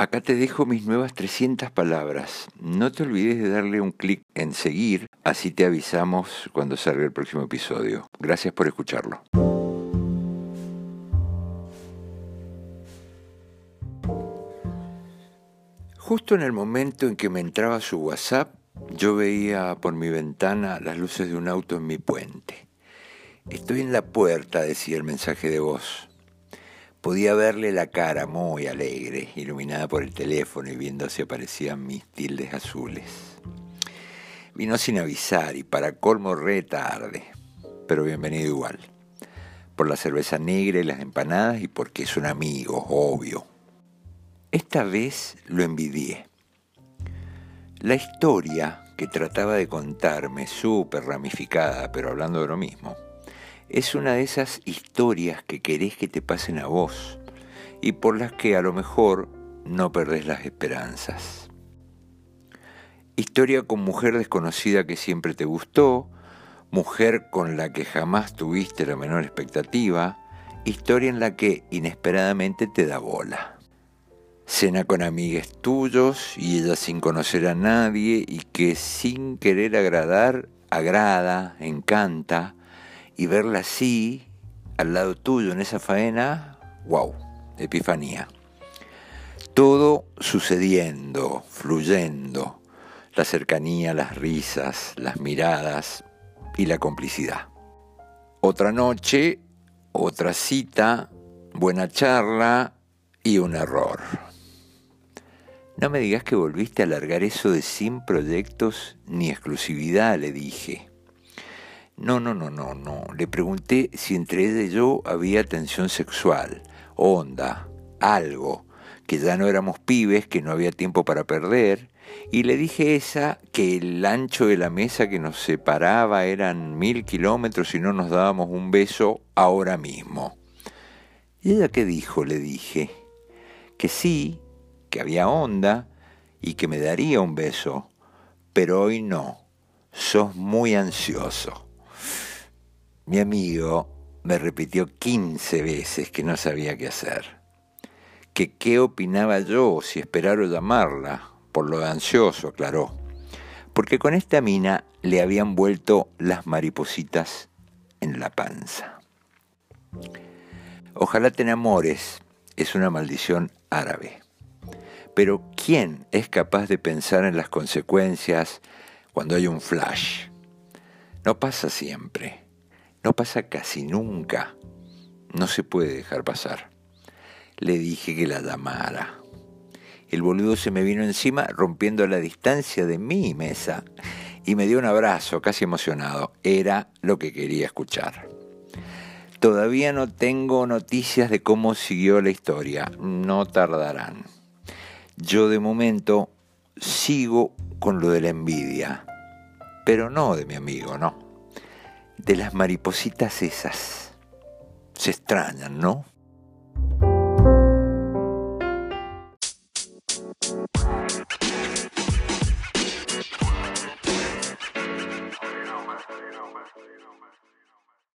Acá te dejo mis nuevas 300 palabras. No te olvides de darle un clic en seguir, así te avisamos cuando salga el próximo episodio. Gracias por escucharlo. Justo en el momento en que me entraba su WhatsApp, yo veía por mi ventana las luces de un auto en mi puente. Estoy en la puerta, decía el mensaje de voz. Podía verle la cara muy alegre, iluminada por el teléfono y viendo si aparecían mis tildes azules. Vino sin avisar y para colmo re tarde, pero bienvenido igual. Por la cerveza negra y las empanadas y porque es un amigo, obvio. Esta vez lo envidié. La historia que trataba de contarme, súper ramificada, pero hablando de lo mismo, es una de esas historias que querés que te pasen a vos y por las que a lo mejor no perdés las esperanzas. Historia con mujer desconocida que siempre te gustó, mujer con la que jamás tuviste la menor expectativa, historia en la que inesperadamente te da bola. Cena con amigues tuyos y ella sin conocer a nadie y que sin querer agradar, agrada, encanta, y verla así, al lado tuyo en esa faena, wow, epifanía. Todo sucediendo, fluyendo, la cercanía, las risas, las miradas y la complicidad. Otra noche, otra cita, buena charla y un error. No me digas que volviste a alargar eso de sin proyectos ni exclusividad, le dije. No, no, no, no, no. Le pregunté si entre ella y yo había tensión sexual, onda, algo, que ya no éramos pibes, que no había tiempo para perder, y le dije esa que el ancho de la mesa que nos separaba eran mil kilómetros y no nos dábamos un beso ahora mismo. ¿Y ella qué dijo? Le dije. Que sí, que había onda y que me daría un beso, pero hoy no. Sos muy ansioso. Mi amigo me repitió 15 veces que no sabía qué hacer, que qué opinaba yo si esperar o llamarla, por lo ansioso, aclaró, porque con esta mina le habían vuelto las maripositas en la panza. Ojalá te enamores, es una maldición árabe. Pero ¿quién es capaz de pensar en las consecuencias cuando hay un flash? No pasa siempre. No pasa casi nunca. No se puede dejar pasar. Le dije que la llamara. El boludo se me vino encima rompiendo la distancia de mi mesa y me dio un abrazo casi emocionado. Era lo que quería escuchar. Todavía no tengo noticias de cómo siguió la historia. No tardarán. Yo de momento sigo con lo de la envidia. Pero no de mi amigo, no de las maripositas esas. Se extrañan, ¿no?